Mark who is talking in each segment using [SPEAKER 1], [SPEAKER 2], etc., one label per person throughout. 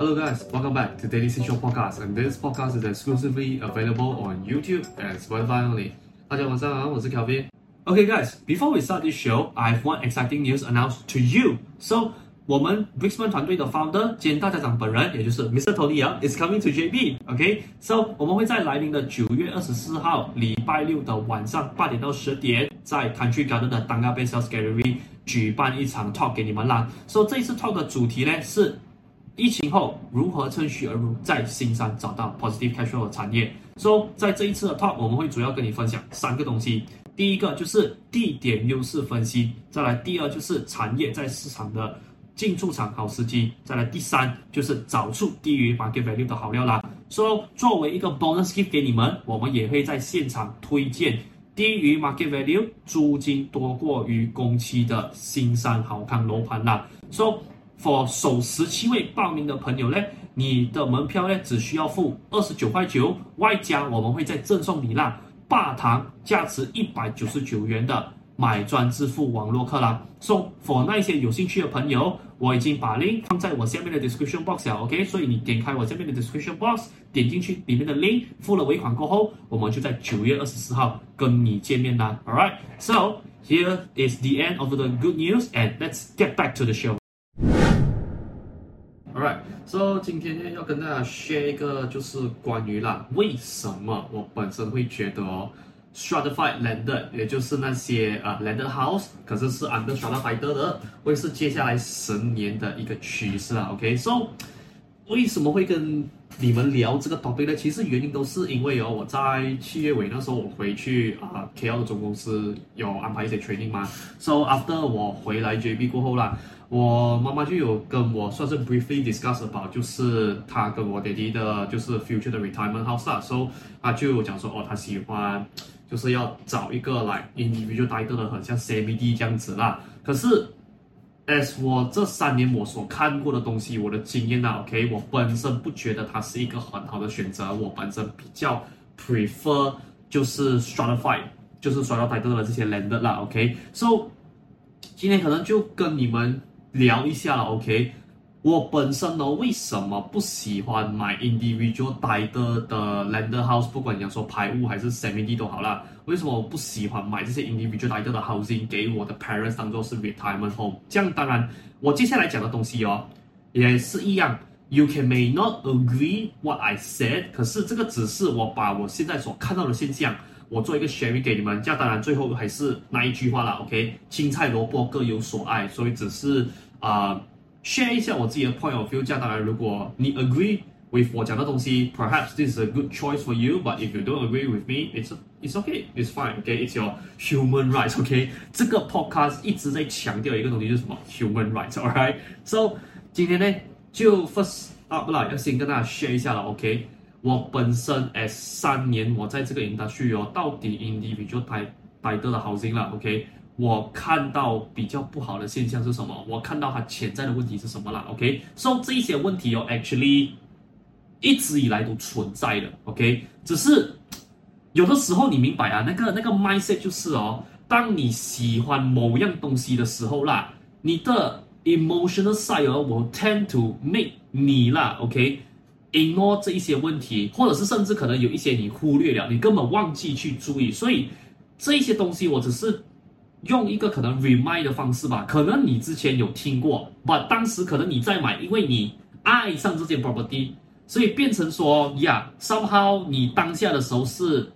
[SPEAKER 1] Hello guys, welcome back to Daily Essential Podcast, and this podcast is exclusively available on YouTube and Spotify only. 大家晚上好，我是 Kelvin. Okay guys, before we start this show, I have one exciting news announced to you. So 我们 Brixman 团队的 founder 兼大家长本人，也就是 Mr. Tony Young is coming to JB. OK，so、okay? 我们会在来临的九月二十四号礼拜六的晚上八点到十点，在 Country Garden 的 Tangga Bay Sales Gallery 举办一场 talk 给你们啦。所、so, 以这一次 talk 的主题呢是 疫情后如何趁虚而入，在新山找到 positive cash flow 的产业。So 在这一次的 talk 我们会主要跟你分享三个东西，第一个就是地点优势分析，再来第二就是产业在市场的。进出场好时机，再来第三就是找出低于 market value 的好料啦。所以作为一个 bonus gift 给你们，我们也会在现场推荐低于 market value、租金多过于工期的新山好康楼盘啦。所以 for 首十七位报名的朋友呢，你的门票呢只需要付二十九块九，外加我们会再赠送你啦，霸堂价值一百九十九元的。买专支付网络课啦，So for 那些有兴趣的朋友，我已经把 link 放在我下面的 description box 了，OK？所以你点开我下面的 description box，点进去里面的 link，付了尾款过后，我们就在九月二十四号跟你见面啦，Alright？So here is the end of the good news and let's get back to the show。So 今天呢要跟大家 share 一个就是关于啦，为什么我本身会觉得哦。Stratified landed，也就是那些啊、landed house，可是是 under stratified 的，会是接下来十年的一个趋势啊。OK，so 为什么会跟你们聊这个 topic 呢？其实原因都是因为哦，我在七月尾那时候我回去啊、KL 总公司有安排一些 training 嘛。So after 我回来 JB 过后啦，我妈妈就有跟我算是 briefly discuss about，就是她跟我爹哋的，就是 future 的 retirement house 啦。So 她就讲说哦，她喜欢。就是要找一个来 individual title 的，很像 CBD 这样子啦。可是，as 我这三年我所看过的东西，我的经验啊，OK，我本身不觉得它是一个很好的选择。我本身比较 prefer 就是 stratified，就是 stratified title 的这些 lender 啦，OK。So 今天可能就跟你们聊一下了，OK。我本身呢，为什么不喜欢买 individual title 的 lender house？不管你要说排屋还是 semi D 都好啦。为什么我不喜欢买这些 individual title 的 housing 给我的 parents 当做是 retirement home？这样当然，我接下来讲的东西哦，也是一样。You can may not agree what I said，可是这个只是我把我现在所看到的现象，我做一个 sharing 给你们。这样当然，最后还是那一句话啦，OK？青菜萝卜各有所爱，所以只是啊。share 一下我自己的 point of view，这样当然，如果你 agree with 我讲的东西，perhaps this is a good choice for you。But if you don't agree with me，it's it's okay, it's fine, okay? It's your human rights, okay? 这个 podcast 一直在强调一个东西，就是什么 human rights, alright? So 今天呢，就 first up 啦，要先跟大家 share 一下了，OK？我本身 as 三年我在这个 industry 哦，到底 individual 待待得的 housing 啦，OK？我看到比较不好的现象是什么？我看到它潜在的问题是什么了？OK，so、这一些问题哦，actually 一直以来都存在的。OK，只是有的时候你明白啊，那个那个 mindset 就是哦，当你喜欢某样东西的时候啦，你的 emotional side 哦，will tend to make 你啦，OK？、ignore 这一些问题，或者是甚至可能有一些你忽略了，你根本忘记去注意，所以这一些东西我只是。用一个可能 remind 的方式吧，可能你之前有听过但当时可能你在买，因为你爱上这件 property，所以变成说呀、，somehow 你当下的时候是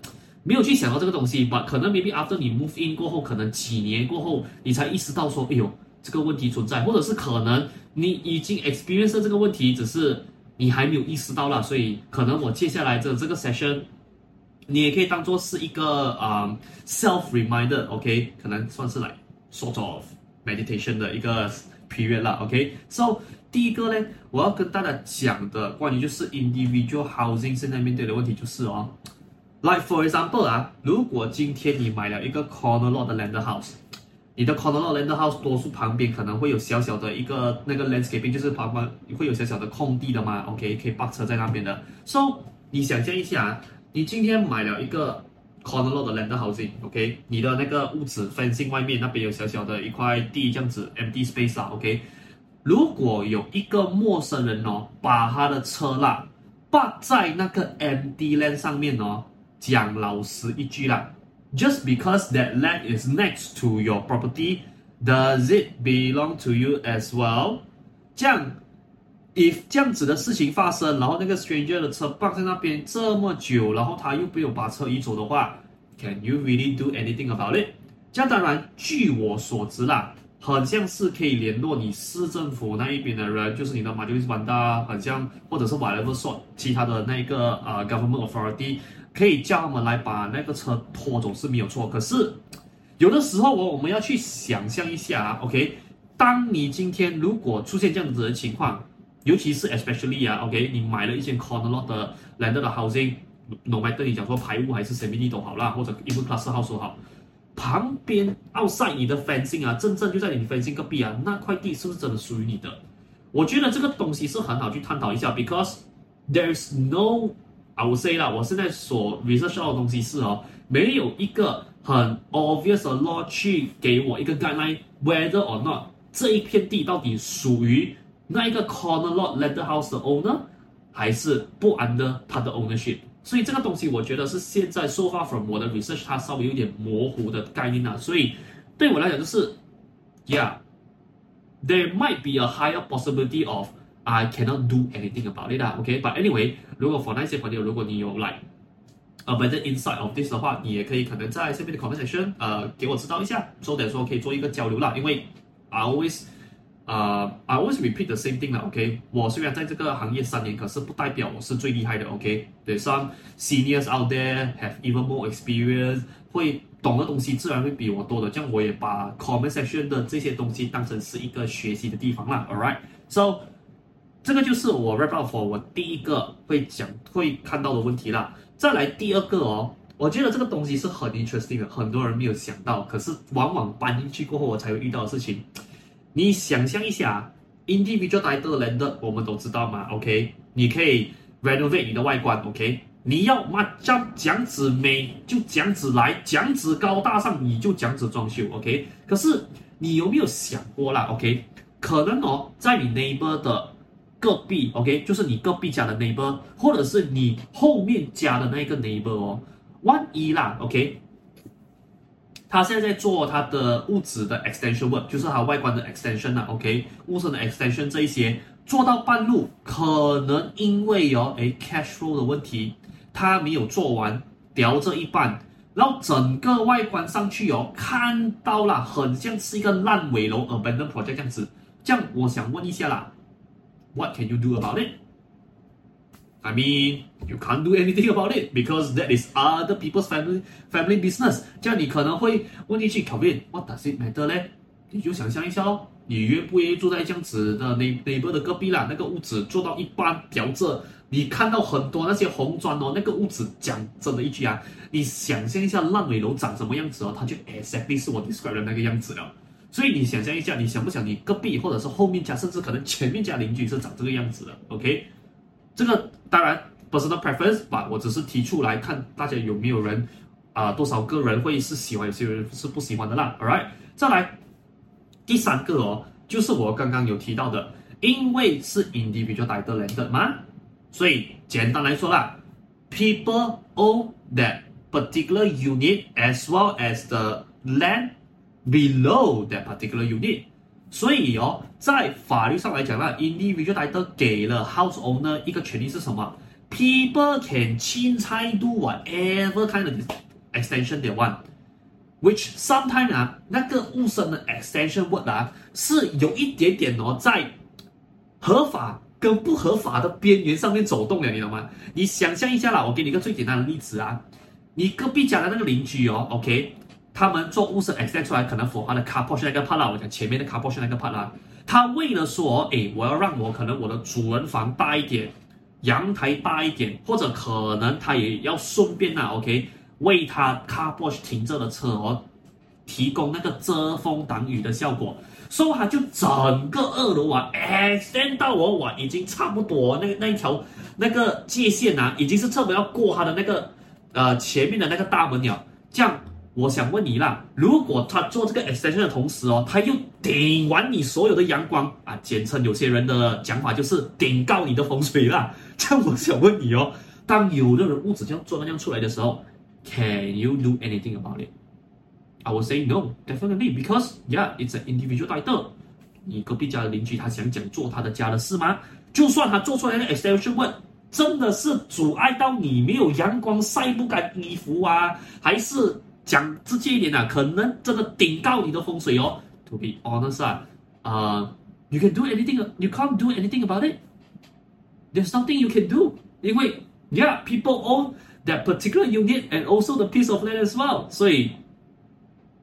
[SPEAKER 1] 没有去想到这个东西但可能 maybe after 你 move in 过后，可能几年过后，你才意识到说，哎呦，这个问题存在，或者是可能你已经 experience 这个问题，只是你还没有意识到啦，所以可能我接下来的这个 session。你也可以当做是一个啊、self reminder，OK，、可能算是来、like, sort of meditation 的一个 period 啦，OK，so 第一个呢，我要跟大家讲的关于就是 individual housing 现在面对的问题就是哦，like for example 啊，如果今天你买了一个 corner lot 的 landed house，你的 corner lot land house 多数旁边可能会有小小的一个那个 landscaping，就是旁边会有小小的空地的嘛，OK，可以泊车在那边的，so 你想象一下。你今天买了一个 corner lot 的 land housing，OK？你的那个屋子 fencing 外面那边有小小的一块地，这样子 empty space 啦，OK？如果有一个陌生人哦，把他的车啦摆在那个 empty land 上面哦，讲老实一句啦，just because that land is next to your property，does it belong to you as well？这样，if 这样子的事情发生，然后那个 stranger 的车放在那边这么久，然后他又没有把车移走的话，can you really do anything about it？这样当然，据我所知啦。很像是可以联络你市政府那一边的人，就是你的马就是班达，很像或者是 whatever 说其他的那个呃 government authority，可以叫他们来把那个车拖走是没有错。可是有的时候我我们要去想象一下，OK，当你今天如果出现这样子的情况，尤其是 especially 啊，OK，你买了一间 corner lot 的 land 的 housing，no matter 你讲说排污还是 semi 都好啦，或者 even class house 都好。旁边 outside 你的 fencing 啊，真正就在你 fencing 隔壁啊，那块地是不是真的属于你的？我觉得这个东西是很好去探讨一下，because there's no I would say 啦，我现在所 research 到的东西是哦，没有一个很 obvious 的 law 去给我一个 guideline，whether or not 这一片地到底属于那一个 corner lot landed house 的 owner，还是不 under 他的 ownership。所以这个东西，我觉得是现在 so far from 我的 research，它稍微有点模糊的概念啊。所以对我来讲，就是 yeah，there might be a higher possibility of I cannot do anything about it 啊。OK，but anyway，如果 for 那些朋友，如果你有 like a better insight of this 的话，你也可以可能在下面的 conversation 呃给我知道一下，说点说可以做一个交流啦。因为 I always 呃、uh,，I always repeat the same thing 啦，OK。我虽然在这个行业三年，可是不代表我是最厉害的，OK。There's some seniors out there have even more experience，会懂的东西自然会比我多的。这样我也把 comment section 的这些东西当成是一个学习的地方啦，Alright，So 这个就是我 wrap up for 我第一个会讲会看到的问题啦。再来第二个哦，我觉得这个东西是很 interesting 的，很多人没有想到，可是往往搬进去过后我才会遇到的事情。你想象一下，individual title landed 我们都知道嘛，OK？你可以 renovate 你的外观，OK？你要嘛将这样子美就讲子来，讲子高大上你就讲子装修，OK？可是你有没有想过啦，OK？可能哦，在你 neighbor 的隔壁，OK？就是你隔壁家的 neighbor，或者是你后面家的那个 neighbor 哦，万一啦，OK？他现在在做他的屋子的 extension work，就是他外观的 extension 啊，OK，屋身的 extension 这一些做到半路，可能因为有、哦、诶 cash flow 的问题，他没有做完，掉这一半，然后整个外观上去哦，看到了很像是一个烂尾楼 abandoned project 这样子，这样我想问一下啦，What can you do about it？I mean, you can't do anything about it because that is other people's family family business。这样你可能会问进去考虑，What does it matter 呢？你就想象一下哦，你愿不愿意住在这样子的内内部的隔壁啦？那个屋子做到一半掉这，你看到很多那些红砖哦，那个屋子讲真的一句啊，你想象一下烂尾楼长什么样子哦，它就 exactly 是我 describe 的那个样子了。所以你想象一下，你想不想你隔壁或者是后面家，甚至可能前面家邻居是长这个样子的？OK？这个当然 personal preference 吧，我只是提出来看大家有没有人啊、多少个人会是喜欢，有些人是不喜欢的啦。All right，再来第三个哦，就是我刚刚有提到的，因为是 individual title landed 嘛，所以简单来说啦，people own that particular unit as well as the land below that particular unit。所以哦，在法律上来讲呢，individual title 给了 house owner 一个权利是什么？People can 钦差 do whatever kind of extension they want，which sometimes 啊，那个物身的 extension work 啊，是有一点点哦，在合法跟不合法的边缘上面走动的，你懂吗？你想象一下啦，我给你个最简单的例子啊，你隔壁家的那个邻居哦，OK。他们做屋身 extend 出来，可能符合的 car portion 那个 part 啦，我讲前面的 car portion 那个 part 啦，他为了说，诶，我要让我可能我的主人房大一点，阳台大一点，或者可能他也要顺便啊，OK，为他 car portion 停着的车哦，提供那个遮风挡雨的效果，所以他就整个二楼啊 extend 到我我，已经差不多那那一条那个界限啊，已经是差不多要过他的那个呃前面的那个大门了，这样。我想问你啦，如果他做这个 extension 的同时哦，他又顶完你所有的阳光啊，简称有些人的讲法就是顶高你的风水啦。这样我想问你哦，当有的人屋子这样做那样出来的时候，Can you do anything about it? I will say no, definitely, because yeah, it's an individual title. 你隔壁家的邻居他想讲做他的家的事吗？就算他做出来的 extension 问真的是阻碍到你没有阳光晒不干衣服啊，还是？讲直接一点啊，可能真的顶到你的风水哦。To be honest 啊，呃，you can do anything, you can't do anything about it. There's nothing you can do，因为，yeah, people own that particular unit and also the piece of land as well。所以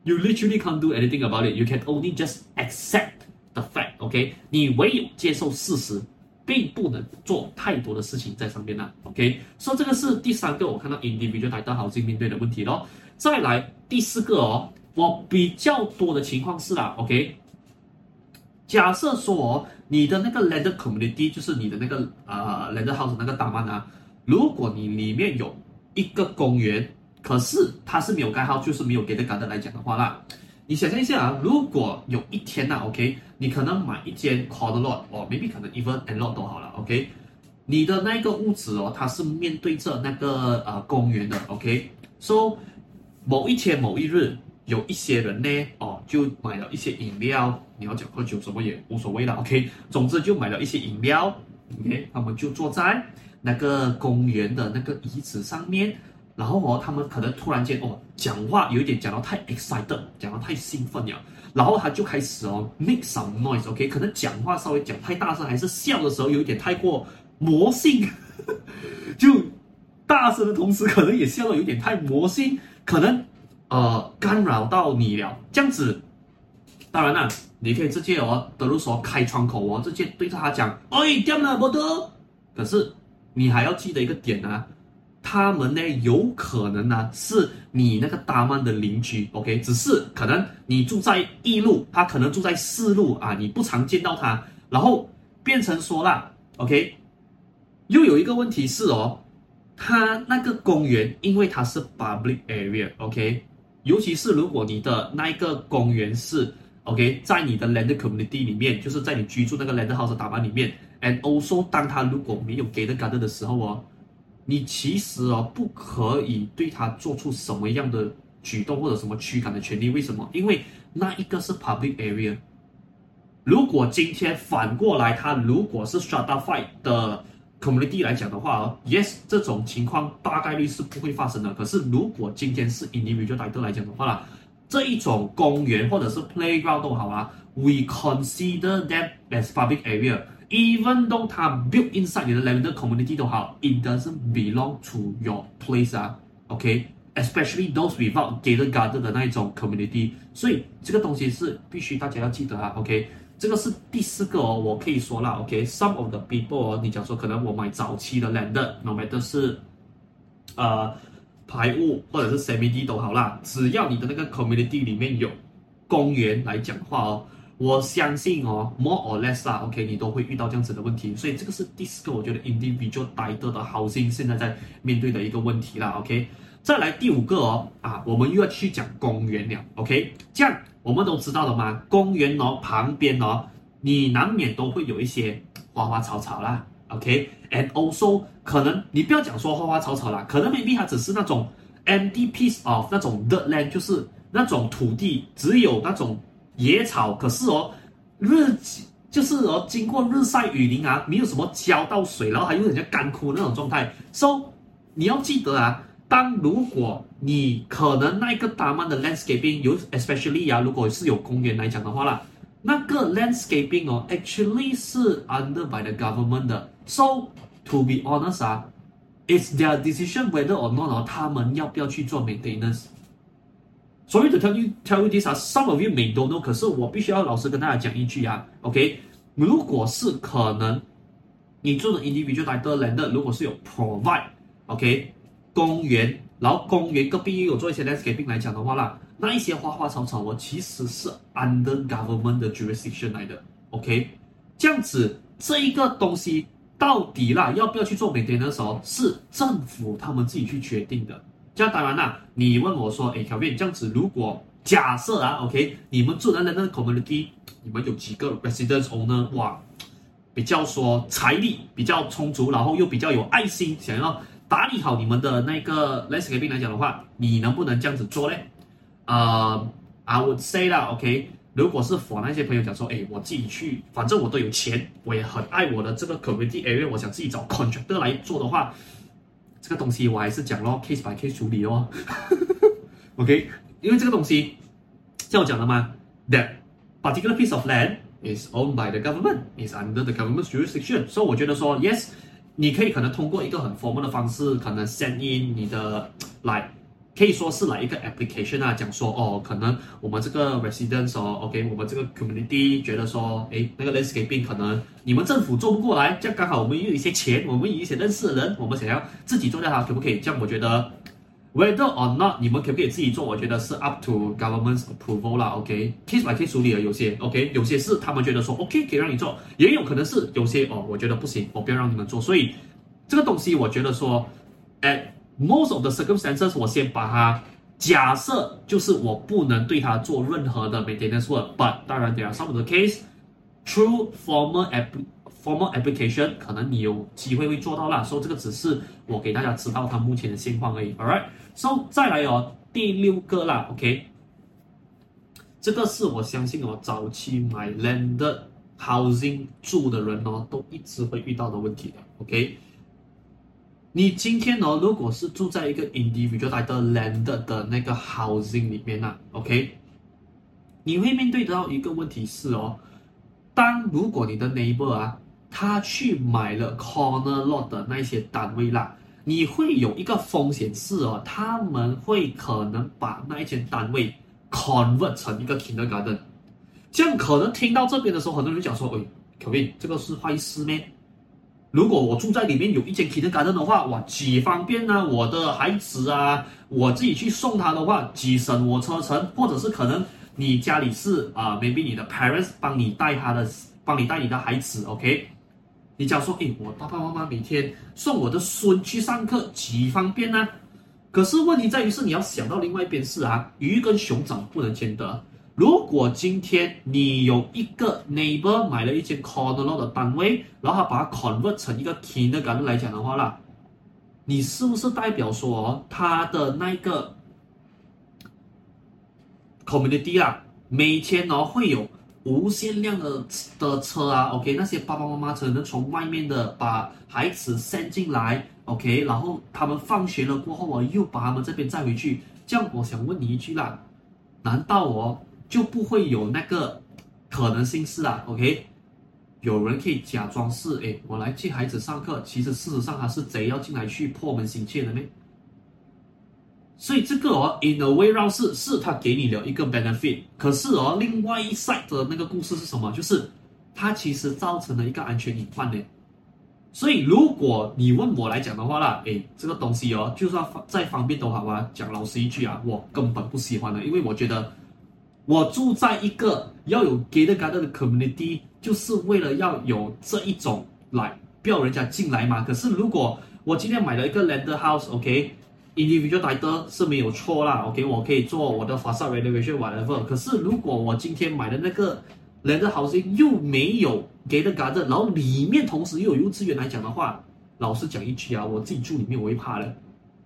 [SPEAKER 1] ，you literally can't do anything about it. You can only just accept the fact. OK，你唯有接受事实，并不能做太多的事情在上面啦。OK，所以这个是第三个我看到 individual title housing 面对的问题咯。再来第四个哦，我比较多的情况是啦，OK。假设说哦，你的那个 landed community 就是你的那个呃 landed house 那个大曼啊，如果你里面有一个公园，可是它是没有盖好，就是没有 gated garden 来讲的话啦，你想象一下啊，如果有一天呐，OK，你可能买一间 corner lot，哦，maybe 可能 even and lot 都好了，OK。你的那个屋子哦，它是面对着那个呃公园的，OK，so。某一天某一日，有一些人呢，哦，就买了一些饮料。你要讲喝酒什么也无所谓了，OK。总之就买了一些饮料，OK。他们就坐在那个公园的那个椅子上面，然后哦，他们可能突然间哦，讲话有一点讲到太 excited，讲到太兴奋了，然后他就开始哦 make some noise，OK。可能讲话稍微讲太大声，还是笑的时候有一点太过魔性，就大声的同时，可能也笑到有点太魔性。可能，呃，干扰到你了，这样子，当然了，你可以直接哦，比如说开窗口哦，直接对着他讲，哎，掉了不得。可是你还要记得一个点啊，他们呢有可能呢是你那个大曼的邻居，OK，只是可能你住在一路，他可能住在四路啊，你不常见到他，然后变成说啦，OK，又有一个问题是哦。它那个公园，因为它是 public area，OK，尤其是如果你的那一个公园是 OK，在你的 land community 里面，就是在你居住那个 land house 大曼里面，and also 当它如果没有 gated garden 的时候哦，你其实哦不可以对它做出什么样的举动或者什么驱赶的权利。为什么？因为那一个是 public area。如果今天反过来，它如果是 stratified 的。Community 来讲的话，yes，这种情况大概率是不会发生的。可是如果今天是 individual title 来讲的话啦，这一种公园或者是 playground 都好啊，we consider them as public area，even though 它 built inside 你的 landed community 都好，it doesn't belong to your place 啊，OK，especially those without gated garden 的那一种 community，所以这个东西是必须大家要记得啊，OK。这个是第四个哦，我可以说啦，OK，some of the people 哦，你讲说可能我买早期的 land，no matter 是呃排污或者是 semi-D 都好啦，只要你的那个 community 里面有公园来讲的话哦，我相信哦，more or less 啊，OK，你都会遇到这样子的问题，所以这个是第四个我觉得 individual die 的 housing 现在在面对的一个问题啦，OK，再来第五个哦，啊，我们又要去讲公园了，OK，这样。我们都知道的吗？公园哦，旁边哦，你难免都会有一些 花花草草啦，OK，and also 可能你不要讲说花花草草啦，可能 maybe 它只是那种 empty piece of 那种 dirt land，就是那种土地只有那种野草，可是哦，日就是哦，经过日晒雨淋啊，没有什么浇到水，然后还有点像干枯那种状态，so 你要记得啊。当如果你可能那个大曼的 landscaping 有 especially 呀、啊，如果是有公园来讲的话啦，那个 landscaping 哦，actually 是 under by the government 的。So to be honest 啊，it's their decision whether or not 哦，他们要不要去做 maintenance。所以 to tell you tell you this 啊，some of you may don't know，可是我必须要老实跟大家讲一句啊，OK，如果是可能，你做的 individual title land 如果是有 provide，OK。 公园，然后公园隔壁又有做一些 landscaping 来讲的话啦，那一些花花草草我其实是 under government 的 jurisdiction 来的，OK，这样子这一个东西到底啦要不要去做美点的时候，是政府他们自己去决定的。这样当然啦，你问我说，哎小便这样子如果假设啊，OK，你们住的那个 community，你们有几个 residence owner，哇，比较说财力比较充足，然后又比较有爱心，想要打理好你们的那个 landscaping 来讲的话，你能不能这样子做呢？啊、，I would say 啦，OK，如果是 for 那些朋友讲说，哎，我自己去，反正我都有钱，我也很爱我的这个 community area，我想自己找 contractor 来做的话，这个东西我还是讲咯，case by case 处理哦，OK。因为这个东西，像我讲的嘛，that particular piece of land is owned by the government, is under the government's jurisdiction。所以我觉得说，yes，你可以可能通过一个很 formal 的方式，可能 send in 你的 来，可以说是来一个 application 啊，讲说哦，可能我们这个 residence 哦，OK，我们这个 community 觉得说，诶，那个 landscaping 可能你们政府做不过来，这样刚好我们有一些钱，我们有一些认识的人，我们想要自己做掉它，可不可以？这样我觉得。Whether or not 你们可不可以自己做？我觉得是 up to government's approval 啦。OK，case by case 处理了，有些 OK，有些是他们觉得说 OK 可以让你做，也有可能是有些哦，我觉得不行，我不要让你们做。所以这个东西我觉得说，at most of the circumstances，我先把它假设就是我不能对它做任何的 maintenance work，but 当然 there are some of the case through formal app formal application，可能你有机会会做到啦。所以这个只是我给大家知道它目前的现况而已。All right。So 再来哦，第六个啦，OK，这个是我相信哦，早期买 landed housing 住的人哦，都一直会遇到的问题的，OK。你今天哦，如果是住在一个 individual 的 landed 的那个 housing 里面呐，OK，你会面对到一个问题是哦，当如果你的 neighbor 啊，他去买了 corner lot 的那些单位啦。你会有一个风险是哦，他们会可能把那一间单位 convert 成一个 kindergarten，这样可能听到这边的时候，很多人讲说，哎，Kevin，这个是坏事咩？如果我住在里面有一间 kindergarten 的话，哇，几方便呢？我的孩子啊，我自己去送他的话，几省我车程，或者是可能你家里是啊、呃、，maybe 你的 parents 帮你带他的，帮你带你的孩子，OK。你讲说，诶，我爸爸妈妈每天送我的孙去上课，几方便呢、可是问题在于是，你要想到另外一边是啊，鱼跟熊掌不能兼得。如果今天你有一个 neighbor 买了一间 corner lot 的单位，然后把它 convert 成一个 kindergarten 来讲的话啦，你是不是代表说他的那个 community 啊，每天哦会有？无限量的的车啊，OK，那些爸爸妈妈只能从外面的把孩子塞进来，OK，然后他们放学了过后我又把他们这边载回去。这样，我想问你一句啦，难道哦就不会有那个可能性是啊？OK，有人可以假装是诶，我来接孩子上课，其实事实上他是贼要进来去破门行窃的咩？所以这个哦，in a way 绕是是他给你了一个 benefit，可是哦，另外一 side 的那个故事是什么？就是它其实造成了一个安全隐患呢。所以如果你问我来讲的话啦，诶，这个东西哦，就算再方便都好啊。讲老实一句啊，我根本不喜欢的，因为我觉得我住在一个要有 gated garden 的 community，就是为了要有这一种来不要人家进来嘛。可是如果我今天买了一个 landed house，OK。Individual title 是没有错啦，OK，我可以做我的 facade renovation whatever。可是如果我今天买的那个 landed housing 又没有 gate garden，然后里面同时又有幼稚园来讲的话，老实讲一句啊，我自己住里面我会怕的，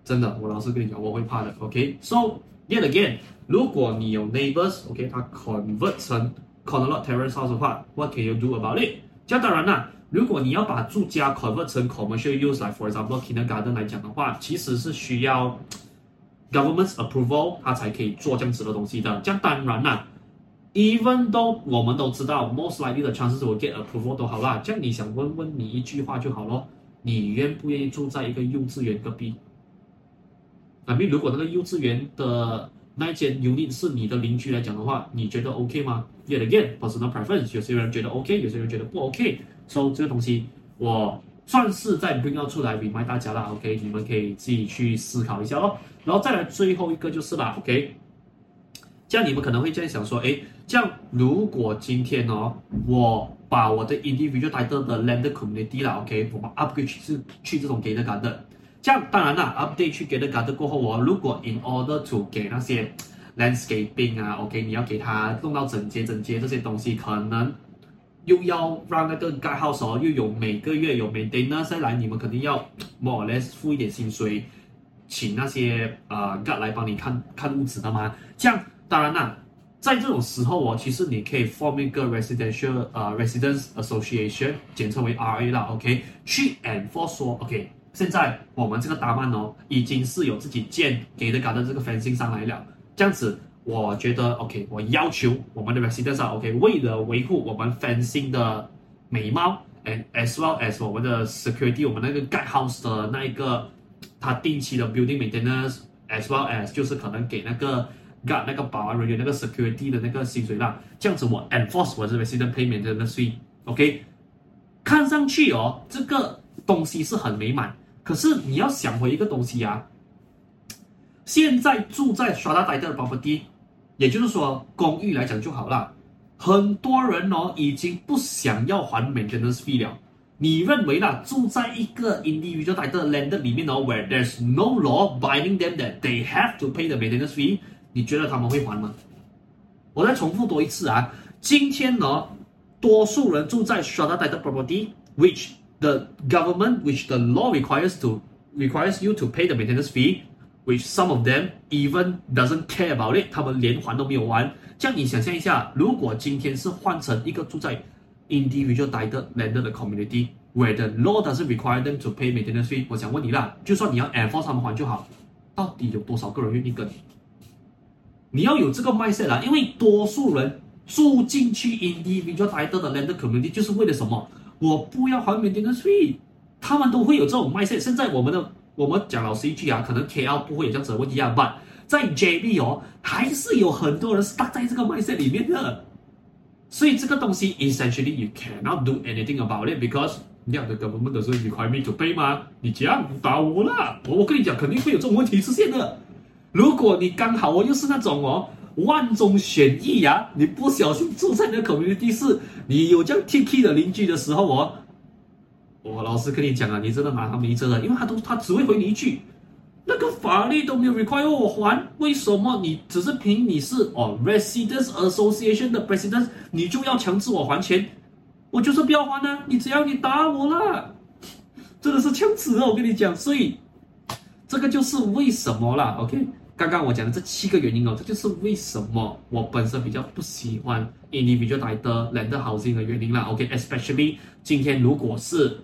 [SPEAKER 1] 真的，我老实跟你讲我会怕的，OK。So yet again，如果你有 neighbors，OK，它 convert 成 corner lot terrace house 的话，What can you do about it？这当然啦。如果你要把住家 convert 成 commercial use，来 for example kindergarten 来讲的话，其实是需要 government's approval，它才可以做这样子的东西的。这样当然啦，even though 我们都知道 most likely 的 chances will get approval 都好啦。这样你想问问你一句话就好咯，你愿不愿意住在一个幼稚园隔壁？那么如果那个幼稚园的那一间 unit 是你的邻居来讲的话，你觉得 OK 吗？Yet again personal preference，有些人觉得 OK，有些人觉得不 OK。所以这个东西，我算是在 bring out 出来 remind 大家啦，OK，你们可以自己去思考一下哦。然后再来最后一个就是啦，OK，这样你们可能会这样想说，诶，这样如果今天哦，我把我的 individual title 的 land community 啦，OK，我把 upgrade 去去这种 gate 感的。这样当然啦，update 去给的 garden 过后哦，如果 in order to 给那些 landscaping 啊，OK，你要给它弄到整洁整洁这些东西，可能又要让那个盖号时又有每个月有每得呢再来你们肯定要 more or less 付一点薪水请那些啊 god 来帮你看看物子的吗这样当然啦在这种时候我其实你可以 form 一个 residential 啊 residence association 简称为 ra 啦 ok 去 and for 说 ok 现在我们这个答案哦已经是有自己建给的搞到这个 fencing 上来了。这样子我觉得 OK，我要求我们的 residents OK，为了维护我们 fencing 的美貌，and as well as 我们的 security，我们那个 guard house 的那一个，他定期的 building maintenance，as well as 就是可能给那个 guard 那个保安人员那个 security 的那个薪水啦。这样子我 enforce 我的 resident payment 的税，OK，看上去哦，这个东西是很美满。可是你要想回一个东西啊，现在住在 strata title property，也就是说公寓来讲就好了，很多人哦已经不想要还 maintenance fee 了。你认为啦，住在一个 individual title land 里面哦，where there's no law binding them that they have to pay the maintenance fee，你觉得他们会还吗？我再重复多一次啊，今天呢，多数人住在 strata title property，which The government, which the law requires to requires you to pay the maintenance fee, which some of them even doesn't care about it，他们连还都没有还。这样你想象一下，如果今天是换成一个住在 individual title land 的 community，where the law doesn't require them to pay maintenance fee，我想问你啦，就算你要 enforce 他们还就好，到底有多少个人愿意跟你？要有这个 mindset 啦，因为多数人住进去 individual title 的 land community 就是为了什么？我不要还 maintenance fee，他们都会有这种 mindset。现在我们的我们讲老实一句啊，可能 KL 不会有这样子的问题啊，but 在 JB 哦，还是有很多人 stuck 在这个麦线里面的。所以这个东西 essentially you cannot do anything about it because 你两个 government 都是 require me to pay 吗？你这样打我啦！我我跟你讲，肯定会有这种问题出现的。如果你刚好我又是那种哦。万中选一呀、啊！你不小心住在那个 community 是，你有这样 T K 的邻居的时候哦，我老实跟你讲啊，你真的拿他没辙了，因为他都他只会回你一句，那个法律都没有 require 我还，为什么你只是凭你是哦 Residents Association 的 President，你就要强制我还钱？我就是不要还呢、啊，你只要你打我了，真的是枪子啊！我跟你讲，所以这个就是为什么啦，OK。刚刚我讲的这七个原因哦，这就是为什么我本身比较不喜欢 individual title land housing 的原因啦。OK，especially 今天如果是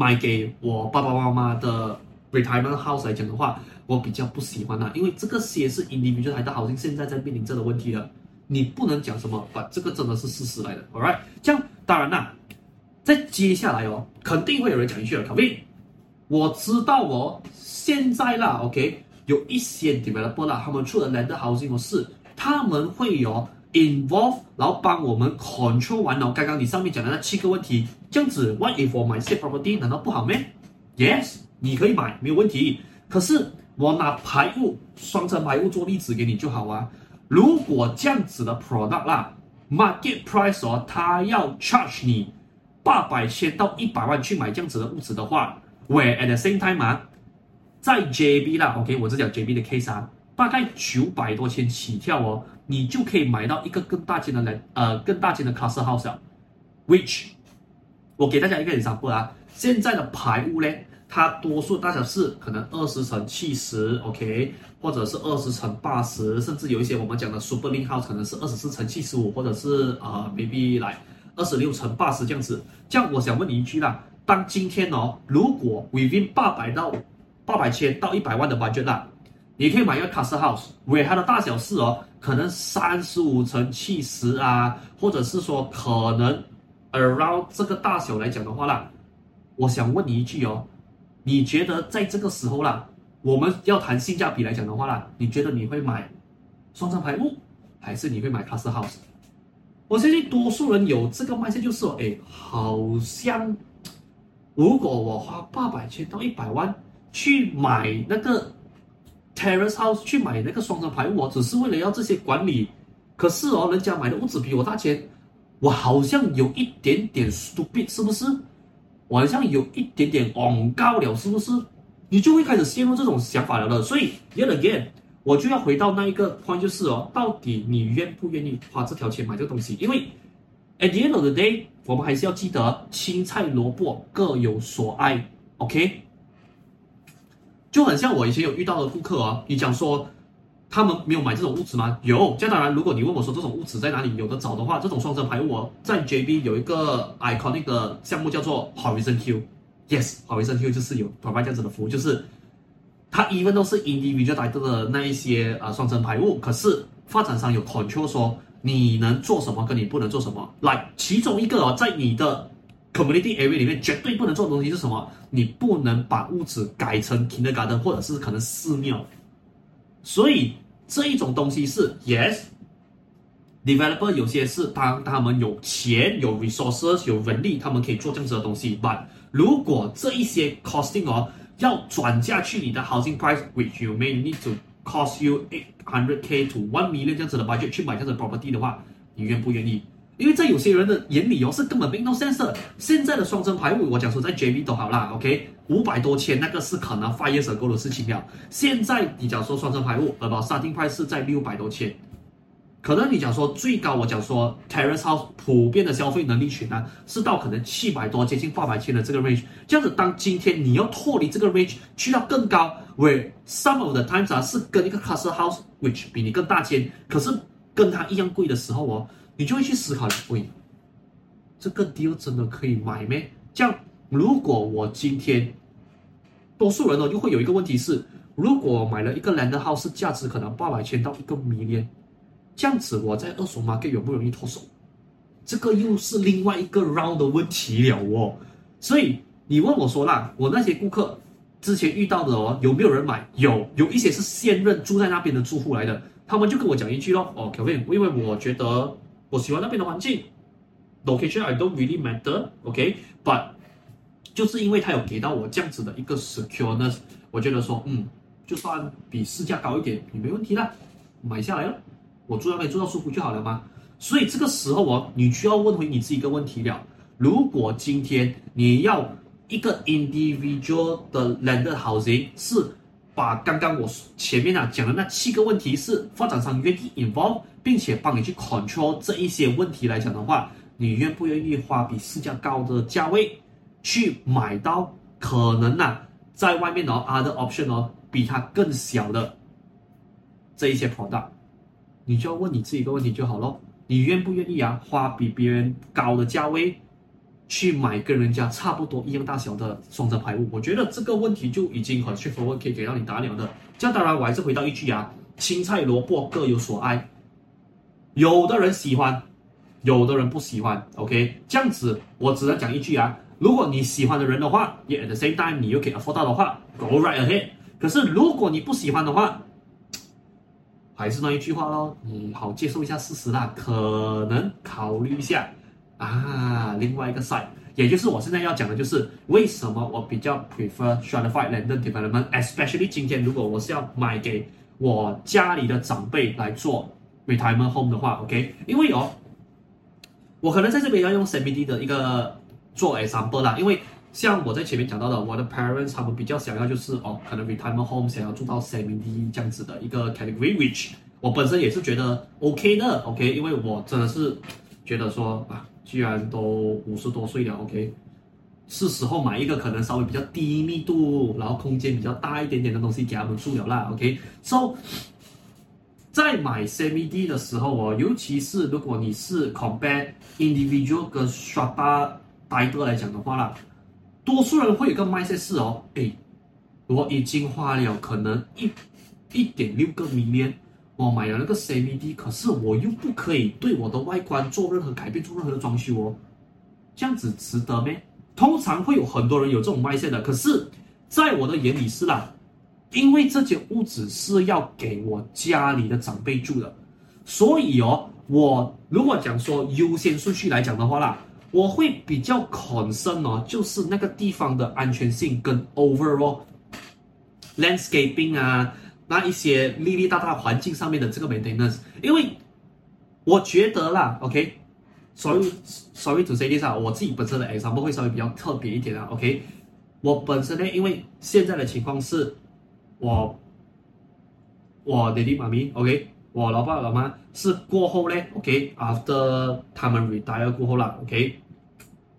[SPEAKER 1] 买给我爸爸妈妈的 retirement house 来讲的话，我比较不喜欢它，因为这个些是 individual title housing 现在在面临这个问题了。你不能讲什么，把这个真的是事实来的。Alright，这样当然啦，在接下来哦，肯定会有人讲一句了，Kevin，我知道哦，现在啦，OK。有一些 developer 啦，他们出的 land housing 模式，他们会有 involve，然后帮我们 control 完了刚刚你上面讲的那七个问题，这样子，what if 我买 safe property 难道不好咩？Yes，你可以买，没有问题。可是我拿排物双层排物做例子给你就好啊。如果这样子的 product 啦，market price 哦，他要 charge 你八百千到一百万去买这样子的物质的话，where at the same time 啊。在 JB 啦，OK，我只讲 JB 的 case 啊，大概九百多千起跳哦，你就可以买到一个更大件的人，呃，更大件的 cluster house 啊。Which 我给大家一个 example 啊，现在的排屋呢，它多数大小是可能二十乘七十，OK，或者是二十乘八十，甚至有一些我们讲的 super link house 可能是二十四乘七十五，或者是呃 maybe 来二十六乘八十这样子。这样我想问你一句啦，当今天哦，如果 within 八百到八百千到一百万的 budget 啦，你可以买一个 castle house，where 它的大小是哦，可能三十五乘七十啊，或者是说可能 around 这个大小来讲的话啦，我想问你一句哦，你觉得在这个时候啦，我们要谈性价比来讲的话啦，你觉得你会买双层排屋，还是你会买 cluster house？我相信多数人有这个 mindset 就是说，哎，好像如果我花八百千到一百万。去买那个 terrace house，去买那个双层排屋，我只是为了要这些管理。可是哦，人家买的屋子比我大钱，我好像有一点点 stupid，是不是？我好像有一点点昂高了，是不是？你就会开始陷入这种想法了。所以，yet again，我就要回到那一个 point，就是哦，到底你愿不愿意花这条钱买这个东西？因为 at the end of the day，我们还是要记得青菜萝卜各有所爱，OK？就很像我以前有遇到的顾客哦，你讲说。他们没有买这种物质吗？有。这当然，如果你问我说这种物质在哪里有的找的话，这种双生牌物在 JB 有一个 iconic 的项目叫做 Horizon Hill。Yes，Horizon Hill 就是有 provide 这样子的服务，就是它 even 都是 individual 带的那一些啊双层牌物，可是发展商有 control 说你能做什么，跟你不能做什么。来，其中一个哦，在你的 community area 里面绝对不能做的东西是什么？你不能把物质改成 kindergarten 或者是可能寺庙。所以这一种东西是 yes，developer 有些是当他们有钱、有 resources、有人力，他们可以做这样子的东西。But 如果这一些 costing 哦要转嫁去你的 housing price，which you may need to cost you eight hundred k to one million 这样子的 budget 去买这样子的 property 的话，你愿不愿意？因为在有些人的眼里哦，是根本 make no sense。现在的双生牌物，我讲说在 JB 都好啦，OK，五百多千那个是可能 five years ago 的事情了。现在你讲说双生牌物，about starting price 是在六百多千，可能你讲说最高，我讲说 terrace house 普遍的消费能力群呢，是到可能七百多接近八百千的这个 range。这样子，当今天你要脱离这个 range 去到更高，where some of the times 啊是跟一个 castle house which 比你更大间，可是跟它一样贵的时候哦。你就会去思考了，喂，这个 deal 真的可以买吗？这样，如果我今天，多数人呢，就会有一个问题是，如果我买了一个 landed house，价值可能八百千到一个米烟这样子我在二手 market 容不容易脱手？这个又是另外一个 round 的问题了哦。所以你问我说啦，我那些顾客之前遇到的哦，有没有人买？有，有一些是现任住在那边的住户来的，他们就跟我讲一句咯，哦，Kevin，因为我觉得。我喜欢那边的环境，location I don't really matter，OK，but、就是因为他有给到我这样子的一个 secureness，我觉得说，嗯，就算比市价高一点也没问题啦，买下来了，我住那边住到舒服就好了嘛。所以这个时候哦，你需要问回你自己一个问题了：如果今天你要一个 individual 的 landed housing，是把刚刚我前面啊讲的那七个问题是发展商愿意 involve？并且帮你去 control 这一些问题来讲的话，你愿不愿意花比市价高的价位去买到可能呢、啊，在外面的 other option 哦比它更小的这一些 product，你就要问你自己一个问题就好咯，你愿不愿意啊花比别人高的价位去买跟人家差不多一样大小的双生牌物？我觉得这个问题就已经很 straightforward 可以给到你答了的。这样当然我还是回到一句啊，青菜萝卜各有所爱。有的人喜欢，有的人不喜欢。OK，这样子我只能讲一句啊，如果你喜欢的人的话，也 at the same time 你又可以 afford 到的话，Go right ahead。可是如果你不喜欢的话，还是那一句话咯，你好接受一下事实啦，可能考虑一下啊。另外一个 side，也就是我现在要讲的就是为什么我比较 prefer stratified landed development，especially 今天如果我是要买给我家里的长辈来做。Retirement home 的话，OK，因为哦，我可能在这边要用 CBD 的一个做 example 啦，因为像我在前面讲到的，我的 parents 他们比较想要就是哦，可能 Retirement home 想要做到 CBD 这样子的一个 category，which 我本身也是觉得 OK 的，OK，因为我真的是觉得说啊，既然都五十多岁了，OK，是时候买一个可能稍微比较低密度，然后空间比较大一点点的东西给他们住了啦，OK，so。在买 CVD 的时候哦，尤其是如果你是 compare individual 跟 strata title 来讲的话啦，多数人会有个 mindset 是哦，诶，我已经花了可能一一点六个 million，我买了那个 CVD，可是我又不可以对我的外观做任何改变，做任何的装修哦，这样子值得咩？通常会有很多人有这种 mindset 的，可是在我的眼里是啦。因为这间屋子是要给我家里的长辈住的，所以哦，我如果讲说优先顺序来讲的话啦，我会比较 concern 哦，就是那个地方的安全性跟 overall landscaping 啊，那一些粒粒大大环境上面的这个 maintenance，因为我觉得啦，OK，sorry sorry to say this 啊，我自己本身的 example 会稍微比较特别一点啊。OK，我本身呢，因为现在的情况是，我我爹地妈咪，OK，我老爸老妈是过后呢，OK，after 他们 retire 过后啦，OK，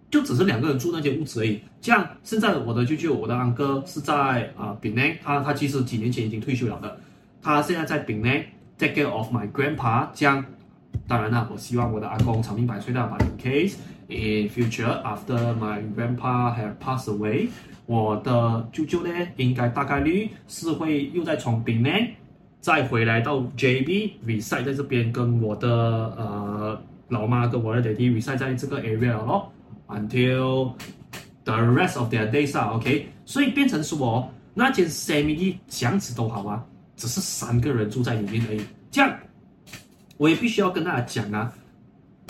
[SPEAKER 1] 就只是两个人住那间屋子而已。这样，现在我的舅舅，我的安哥是在啊槟城，他他其实几年前已经退休了的，他现在在槟城 take care of my grandpa，这样。当然了，我希望我的阿公长命百岁的。But in case in future after my grandpa have passed away，我的舅舅呢，应该大概率是会又再从槟城再回来到 JB 比赛在这边，跟我的呃老妈跟我的爹地 reside 在这个 area 咯，until the rest of their days 啊，OK，所以变成是我那间 semi 这样子都好啊，只是三个人住在里面而已，这样。我也必须要跟大家讲啊，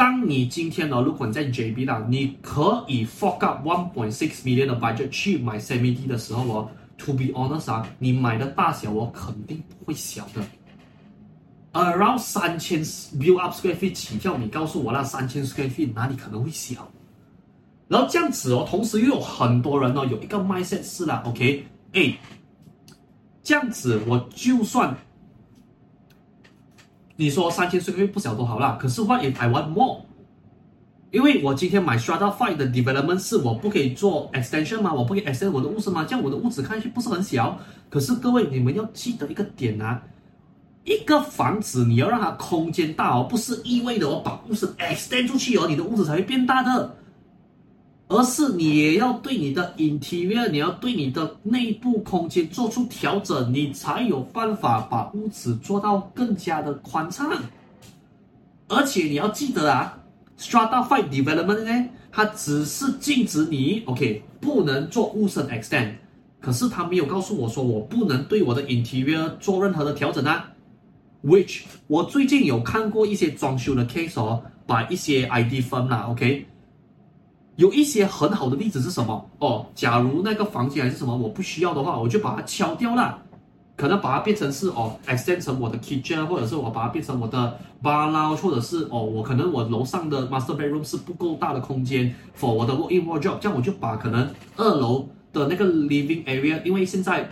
[SPEAKER 1] 当你今天呢，如果你在 JB 啦，你可以 fork up one point six million 的 budget 去买 semi D 的时候哦，to be honest 啊，你买的大小我肯定不会小的，around 三千 build up square feet 起跳，你告诉我那三千 square feet 哪里可能会小？然后这样子哦，同时又有很多人哦，有一个 mindset 是啦，OK，哎，这样子我就算。你说三千岁月不小都好啦，可是 what if I want more？因为我今天买 Strata 5的 development 是我不可以做 extension 吗？我不可以 extend 我的屋子吗？这样我的屋子看上去不是很小。可是各位，你们要记得一个点啊，一个房子你要让它空间大哦，不是意味着我把屋子 extend 出去哦，你的屋子才会变大的。而是你也要对你的 interior，你要对你的内部空间做出调整，你才有办法把屋子做到更加的宽敞。而且你要记得啊，Strata 5 Development 呢，它只是禁止你 OK 不能做屋身 extend，可是它没有告诉我说我不能对我的 interior 做任何的调整啊。Which 我最近有看过一些装修的 case 哦，把一些 ID 分了 OK。有一些很好的例子是什么？哦，假如那个房间还是什么我不需要的话，我就把它敲掉了，可能把它变成是哦，extend 成我的 kitchen，或者是我把它变成我的 bar lounge，或者是哦，我可能我楼上的 master bedroom 是不够大的空间 for 我的 work in wardrobe，这样我就把可能二楼的那个 living area，因为现在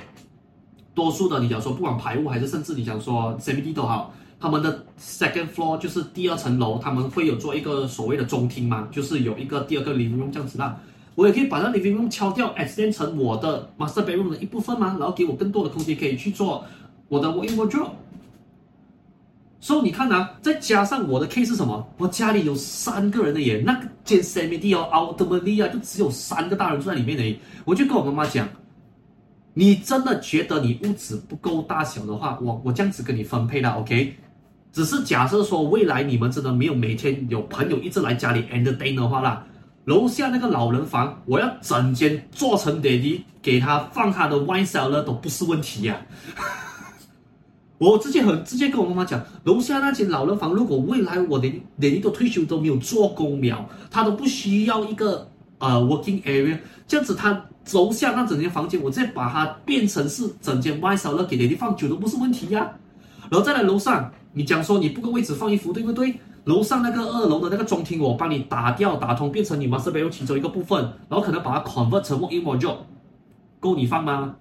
[SPEAKER 1] 多数的你讲说不管排屋还是甚至你讲说 CBD 都好。他们的 second floor 就是第二层楼，他们会有做一个所谓的中厅嘛，就是有一个第二个 living room 这样子啦。我也可以把那 living room 敲掉，extend 成我的 master bedroom 的一部分嘛，然后给我更多的空间可以去做我的 walk-in wardrobe。所以你看啊，再加上我的 case 是什么？我家里有三个人的耶，那个间 semi-D 哦，ultimately 啊，就只有三个大人住在里面而已。我就跟我妈妈讲。你真的觉得你屋子不够大小的话，我我这样子跟你分配了，OK？只是假设说未来你们真的没有每天有朋友一直来家里 entertain 的话啦，楼下那个老人房我要整间做成爹地给他放他的 YSL 都不是问题呀、我直接很直接跟我妈妈讲，楼下那间老人房如果未来我的爹地都退休都没有做工了，他都不需要一个呃 working area，这样子他楼下那整间房间我再把它变成是整间 wine cellar 给爹地放酒都不是问题呀、然后再来楼上。你讲说你不够位置放衣服，对不对？楼上那个二楼的那个中厅，我帮你打掉、打通，变成你 master bedroom 其中一个部分，然后可能把它 convert 成 wine room，够你放吗？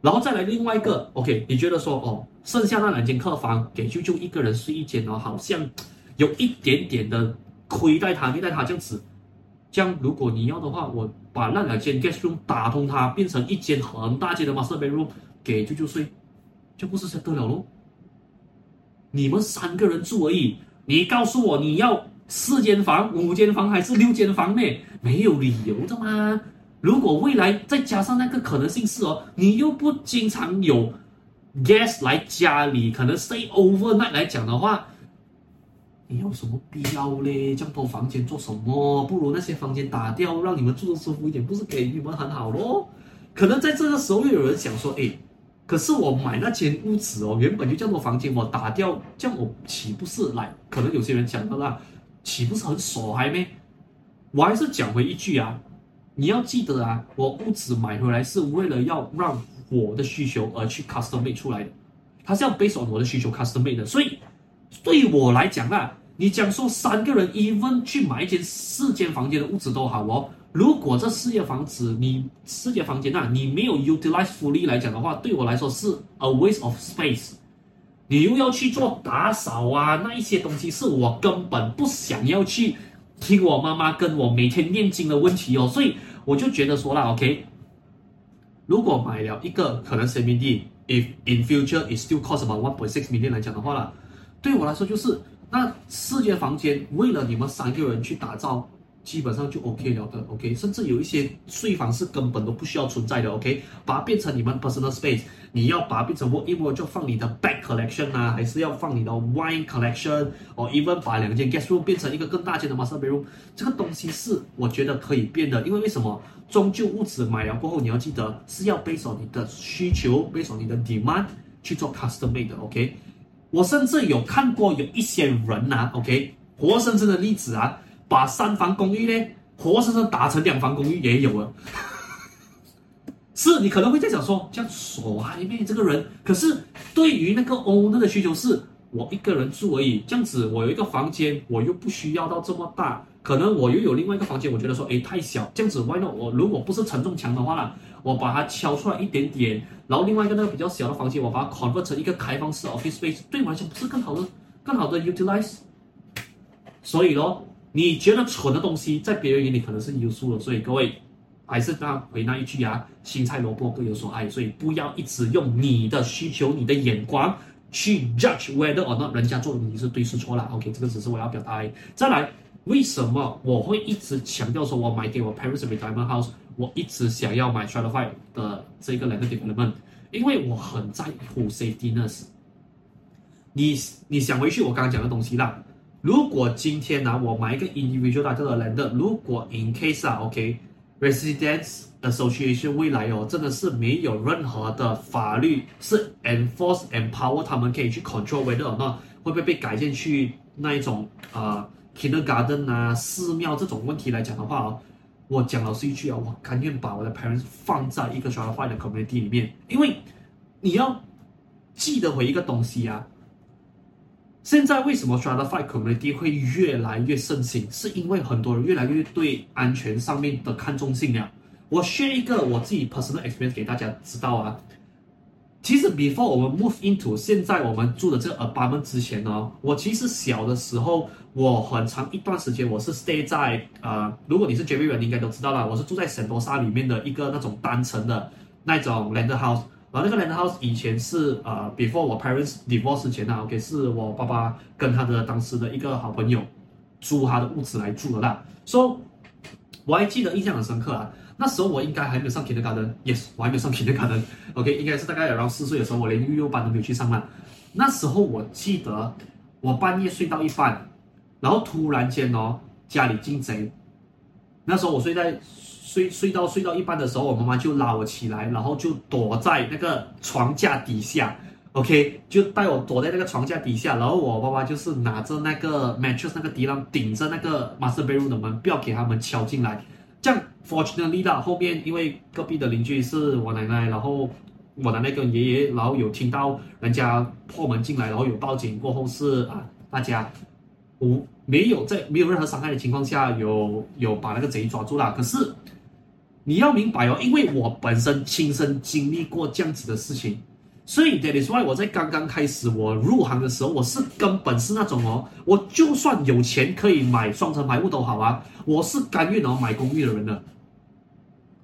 [SPEAKER 1] 然后再来另外一个，OK？你觉得说哦，剩下那两间客房给舅舅一个人睡一间哦，好像有一点点的亏待他、虐待他这样子。这样如果你要的话，我把那两间 guest room 打通它，变成一间很大间的 master bedroom 给舅舅睡，就不是才得了喽？你们三个人住而已，你告诉我你要四间房、五间房还是六间房呢？没有理由的嘛。如果未来再加上那个可能性是哦，你又不经常有 guest 来家里，可能 stay overnight 来讲的话，你有什么必要嘞？这么多房间做什么？不如那些房间打掉，让你们住的舒服一点，不是给你们很好咯？可能在这个时候又有人想说，诶。可是我买那间屋子哦，原本就这么多房间，我打掉，这样我岂不是来？可能有些人讲的啦，岂不是很傻还没？我还是讲回一句啊，你要记得啊，我屋子买回来是为了要让我的需求而去 custom made 出来的，它是要 based on 我的需求 custom made 的，所以对我来讲啊。你讲说三个人 even 去买一间四间房间的屋子都好哦。如果这四间房子你四间房间啊，你没有 utilize fully 来讲的话，对我来说是 a waste of space。你又要去做打扫啊，那一些东西是我根本不想要去听我妈妈跟我每天念经的问题哦，所以我就觉得说了，OK，如果买了一个可能 CMD，if in future it still cost about one point six million 来讲的话啦，对我来说就是那四间房间为了你们三个人去打造。基本上就 OK 了的，OK，甚至有一些睡房是根本都不需要存在的，OK，把它变成你们 personal space，你要把它变成 whatever 就放你的 bag collection 啊，还是要放你的 wine collection，或 even 把两间 guest room 变成一个更大间的 master bedroom，这个东西是我觉得可以变的，因为为什么？终究屋子买了过后，你要记得是要 based on 你的需求，based on 你的 demand 去做 custom made 的，OK，我甚至有看过有一些人啊，OK，活生生的例子啊。把三房公寓呢，活生生打成两房公寓也有了。是你可能会在想说，这样耍妹这个人，可是对于那个 owner 的需求是，我一个人住而已，这样子我有一个房间，我又不需要到这么大，可能我又有另外一个房间，我觉得说，诶太小，这样子 why not？我如果不是承重墙的话呢，我把它敲出来一点点，然后另外一个那个比较小的房间，我把它 convert 成一个开放式 office space，对我来讲不是更好的、更好的 utilize？所以咯。你觉得蠢的东西，在别人眼里可能是优秀的，所以各位还是那回那一句啊，青菜萝卜各有所爱，所以不要一直用你的需求、你的眼光去 judge whether or not 人家做的你是对是错啦。OK，这个只是我要表达。再来，为什么我会一直强调说我买给我 parents retirement house，我一直想要买 stratified 的这个 land development，因为我很在乎 safetyness。你你想回去我刚刚讲的东西啦。如果今天呢、啊，我买一个 individual 的这个 land，如果 in case 啊，OK，residents association 未来哦，真的是没有任何的法律是 enforce empower 他们可以去 control whether or not 会不会被改建去那一种啊、呃、kindergarten 啊寺庙这种问题来讲的话哦，我讲老师一句啊，我甘愿把我的 parents 放在一个 stratified 的 community 里面，因为你要记得回一个东西啊。现在为什么 stratified community 会越来越盛行？是因为很多人越来越对安全上面的看重性了。我 share 一个我自己 personal experience 给大家知道啊。其实 before 我们 move into 现在我们住的这个 apartment 之前呢，我其实小的时候，我很长一段时间我是 stay 在呃，如果你是 JB 人，你应该都知道了，我是住在圣多沙里面的一个那种单层的那种 landed house。然后那个 land house 以前是呃，before 我 parents divorce 之前呢，OK，是我爸爸跟他的当时的一个好朋友租他的屋子来住的啦。So 我还记得印象很深刻啊，那时候我应该还没有上 kindergarten，yes，我还没有上 kindergarten，OK，应该是大概有四岁的时候，我连幼幼班都没有去上啦。那时候我记得我半夜睡到一半，然后突然间哦，家里进贼，那时候我睡在。睡睡到睡到一半的时候，我妈妈就拉我起来，然后就躲在那个床架底下，OK，就带我躲在那个床架底下，然后我爸爸就是拿着那个 mattress 那个地浪顶着那个 master bedroom 的门，不要给他们敲进来。Fortunately 啦，后面因为隔壁的邻居是我奶奶，然后我奶奶跟爷爷，然后有听到人家破门进来，然后有报警，过后是啊，大家无没有在没有任何伤害的情况下，有有把那个贼抓住了，可是。你要明白哦，因为我本身亲身经历过这样子的事情，所以 that is why 我在刚刚开始我入行的时候，我是根本是那种哦，我就算有钱可以买双层排屋都好啊，我是甘愿哦买公寓的人的。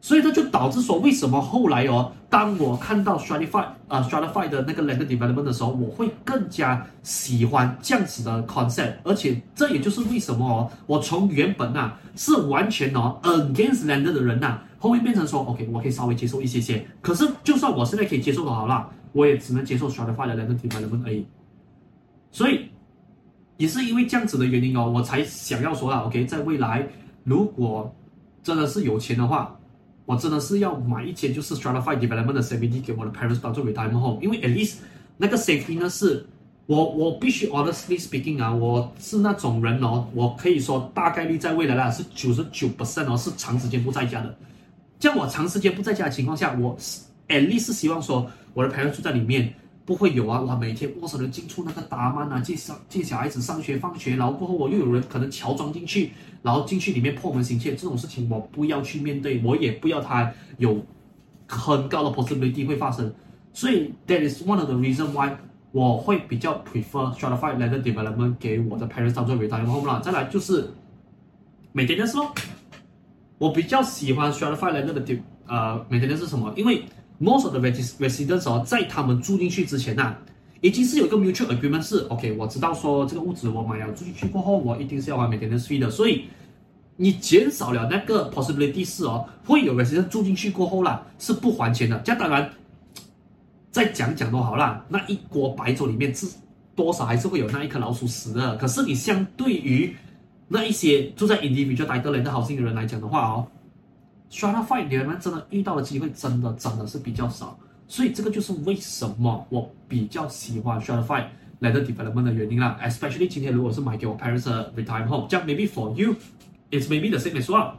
[SPEAKER 1] 所以这就导致说，为什么后来哦，当我看到 stratified 啊 stratified 的那个 land development 的时候，我会更加喜欢这样子的 concept，而且这也就是为什么哦，我从原本、啊、是完全哦 against land 的人呐、后面变成说，OK，我可以稍微接受一些些，可是就算我现在可以接受的好了，我也只能接受 stratified 的 land development 而已。所以也是因为这样子的原因哦，我才想要说了，OK，在未来如果真的是有钱的话，我真的是要买一间就是 stratified development 的 CBD 给我的 parents 当做 retirement home，因为 at least 那个 safety 呢是。我我必须 honestly speaking 啊，我是那种人哦，我可以说大概率在未来啦是九十九 percent 哦，是长时间不在家的。像我长时间不在家的情况下，我 at least 希望说我的 parents 住在里面，不会有啊！哇，每天卧室的进出那个大门啊，接上接小孩子上学放学，然后过后我又有人可能乔装进去，然后进去里面破门行窃，这种事情我不要去面对，我也不要他有很高的 possibility 会发生。所以 that is one of the reason why 我会比较 prefer stratified landed development 给我的 parents 当做 retirement home 啦。再来就是 maintenance 咯，我比较喜欢 stratified landed 的呃 maintenance 是什么？因为 most of the residents 哦，在他们住进去之前呐、啊，已经是有一个 mutual agreement 是 OK，我知道说这个屋子我买了住进去过后，我一定是要还 maintenance fee 的，所以你减少了那个 possibility 是哦，会有 resident 住进去过后啦，是不还钱的。这当然再讲讲都好啦，那一锅白粥里面是多少还是会有那一颗老鼠屎的。可是你相对于那一些住在 individual title land house 的人来讲的话哦。Stratified 你们真的遇到的机会真的真的是比较少，所以这个就是为什么我比较喜欢 Stratified landed development 的原因啦。Especially 今天如果是买给我 parents 的 retirement home，这样 maybe for you，it's maybe the same as well。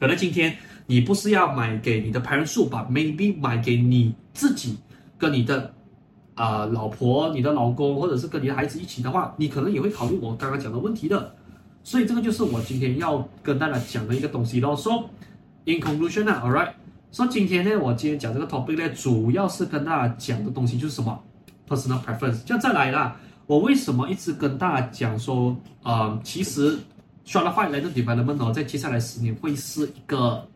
[SPEAKER 1] 可能今天你不是要买给你的 parents 住吧，maybe 买给你自己跟你的啊、老婆、你的老公，或者是跟你的孩子一起的话，你可能也会考虑我刚刚讲的问题的。所以这个就是我今天要跟大家讲的一个东西咯，说。In conclusion 啊，All right，所以今天呢，我今天讲这个 topic 呢，主要是跟大家讲的东西就是什么，personal preference。就再来啦，我为什么一直跟大家讲说，呃，其实 stratified landed development 哦，在接下来十年会是一个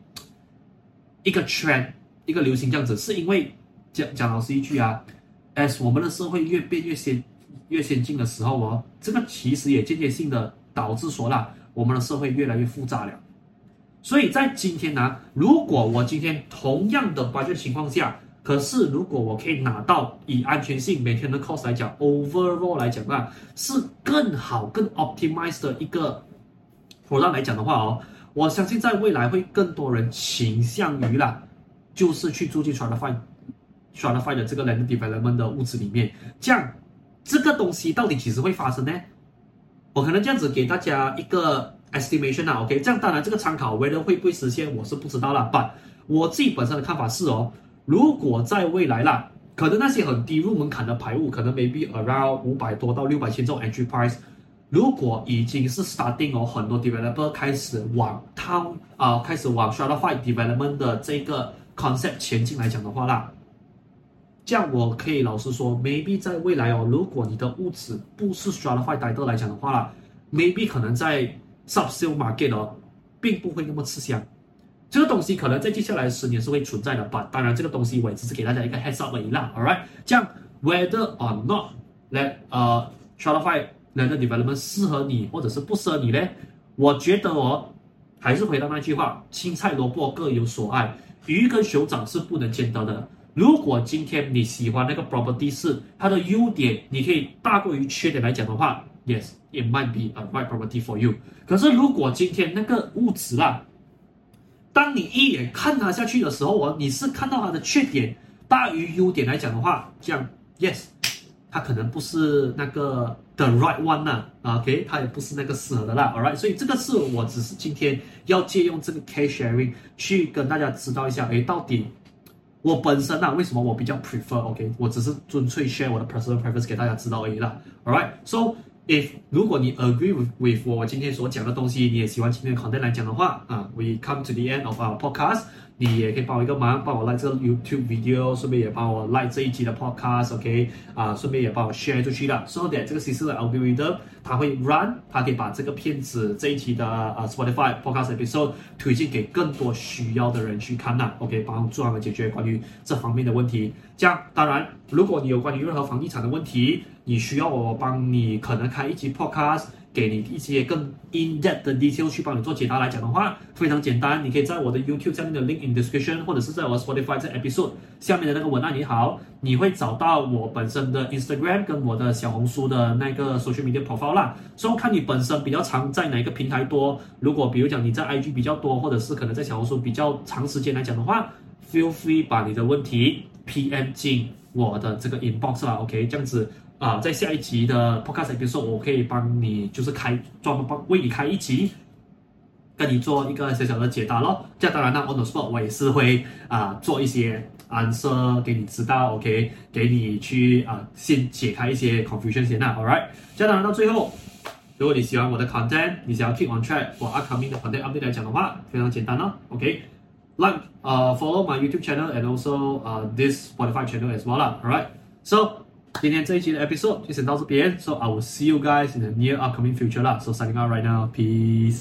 [SPEAKER 1] 一个 trend，一个流行这样子，是因为讲讲老师一句啊，as 我们的社会越变越先越先进的时候哦，这个其实也间接性的导致说啦，我们的社会越来越复杂了。所以在今天呢，如果我今天同样的关键情况下，可是如果我可以拿到以安全性每天的 cost 来讲，overall 来讲啊，是更好、更 optimized 的一个 product 来讲的话哦，我相信在未来会更多人倾向于啦，就是去住进 stratified stratified 的这个 land development 的屋子里面。这样，这个东西到底几时会发生呢？我可能这样子给大家一个。Estimation 啊，OK，这样当然这个参考未来会不会实现，我是不知道啦。But 我自己本身的看法是哦，如果在未来啦，可能那些很低入门槛的排屋，可能 maybe around 五百多到六百千这种 entry price，如果已经是 starting 哦，很多 developer 开始往 town 啊，开始往 stratify development 的这个 concept 前进来讲的话啦，这样我可以老实说，maybe 在未来哦，如果你的屋子不是 stratified 来讲的话啦，maybe 可能在 Subsale market 哦，并不会那么吃香。这个东西可能在接下来十年是会存在的吧。当然，这个东西我也只是给大家一个 heads up 而已啦。Alright，这样 whether or not that 呃 stratified landed development 适合你或者是不适合你呢？我觉得哦，还是回到那句话，青菜萝卜各有所爱，鱼跟熊掌是不能兼得的。如果今天你喜欢那个 property 是它的优点，你可以大过于缺点来讲的话。Yes, it might be a right property for you。可是如果今天那个物质啦，当你一眼看它下去的时候，哦，你是看到它的缺点大于优点来讲的话，这样，Yes，它可能不是那个 the right one 呐，OK，它也不是那个适合的啦，All right 所以这个是我只是今天要借用这个 case sharing 去跟大家知道一下，诶，到底我本身啊，为什么我比较 prefer，OK，我只是纯粹 share 我的 personal preference 给大家知道而已啦，Alright，so。If 如果你 agree with with 我今天所讲的东西，你也喜欢今天的 content 来讲的话，啊，we come to the end of our podcast，你也可以帮我一个忙，帮我 like 这个 YouTube video，顺便也帮我 like 这一集的 podcast，OK，啊，顺便也帮我 share 出去了，so that 这个 system 的 algorithm 它会 run，它可以把这个片子这一期的啊 Spotify podcast episode 推荐给更多需要的人去看呐，OK，帮助他们解决关于这方面的问题。这样，当然，如果你有关于任何房地产的问题，你需要我帮你可能开一集 podcast，给你一些更 in depth 的 detail 去帮你做解答来讲的话，非常简单，你可以在我的 YouTube 下面的 link in description，或者是在我 Spotify 这 episode 下面的那个文案也好，你会找到我本身的 Instagram 跟我的小红书的那个 social media profile 啦。所以看你本身比较常在哪个平台多，如果比如讲你在 IG 比较多，或者是可能在小红书比较长时间来讲的话，feel free 把你的问题 PM 进我的这个 inbox 啦，OK，这样子。啊，在下一集的 podcast episode，我可以帮你就是开专门帮为你开一集跟你做一个小小的解答咯。这样当然呢，on the spot 我也是会啊、做一些 answer 给你知道，OK，给你去啊、先解开一些 confusion 先啦，All right。这样当然到最后，如果你喜欢我的 content，你想要 keep on track 我 upcoming 的 content update 来讲的话，非常简单咯，OK。Like、uh, follow my YouTube channel and also、uh, this Spotify channel as well Alright, so。So 今天这一期的 episode 就先到这边，So I will see you guys in the near upcoming future 啦。So signing out right now，peace。